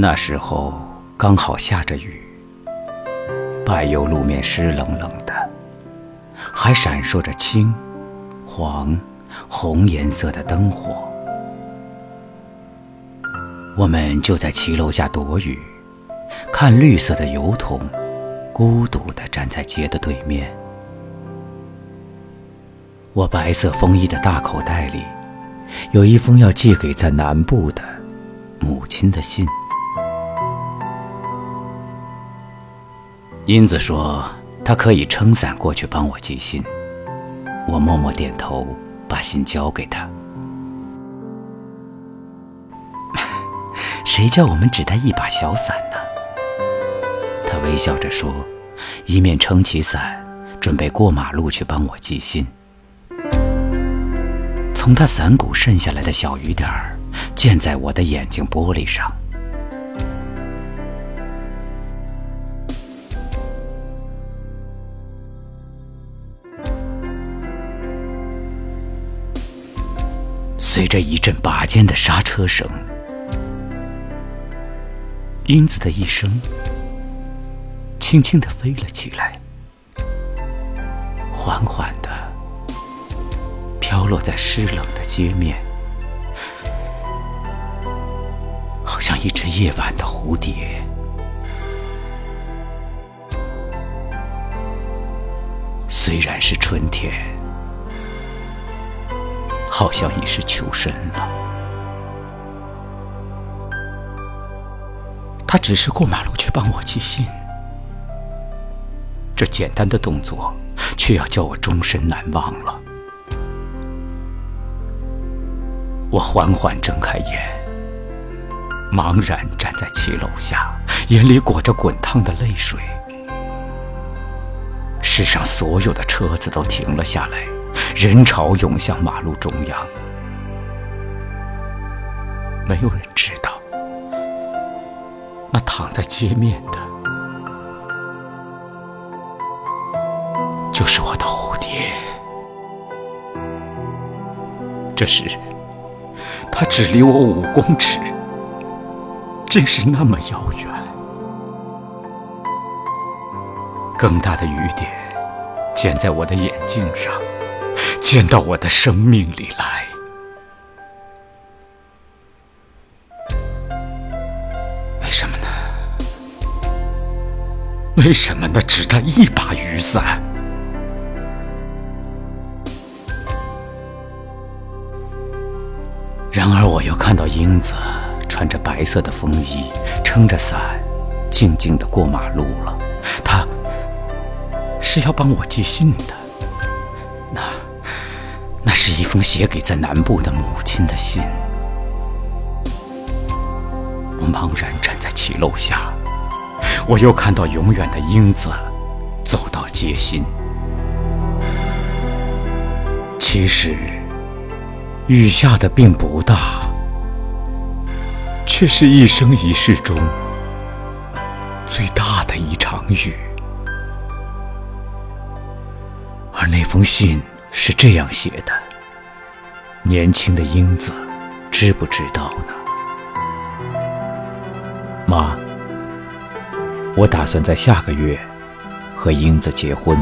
那时候刚好下着雨，柏油路面湿冷冷的，还闪烁着青、黄、红颜色的灯火。我们就在骑楼下躲雨，看绿色的油桶孤独地站在街的对面。我白色风衣的大口袋里，有一封要寄给在南部的母亲的信。英子说：“她可以撑伞过去帮我寄信。”我默默点头，把信交给她。谁叫我们只带一把小伞呢？他微笑着说，一面撑起伞，准备过马路去帮我寄信。从他伞骨渗下来的小雨点儿，溅在我的眼睛玻璃上。随着一阵拔尖的刹车声。英子的一生，轻轻的飞了起来，缓缓的飘落在湿冷的街面，好像一只夜晚的蝴蝶。虽然是春天，好像已是秋深了。他只是过马路去帮我寄信，这简单的动作，却要叫我终身难忘了。我缓缓睁开眼，茫然站在骑楼下，眼里裹着滚烫的泪水。世上所有的车子都停了下来，人潮涌向马路中央，没有人知道。那躺在街面的，就是我的蝴蝶。这时，它只离我五公尺，竟是那么遥远。更大的雨点，溅在我的眼镜上，溅到我的生命里来。为什么呢？为什么呢只带一把雨伞。然而，我又看到英子穿着白色的风衣，撑着伞，静静的过马路了。她是要帮我寄信的。那，那是一封写给在南部的母亲的信。我茫然站在骑楼下。我又看到永远的英子走到街心。其实雨下的并不大，却是一生一世中最大的一场雨。而那封信是这样写的：年轻的英子知不知道呢？妈。我打算在下个月和英子结婚。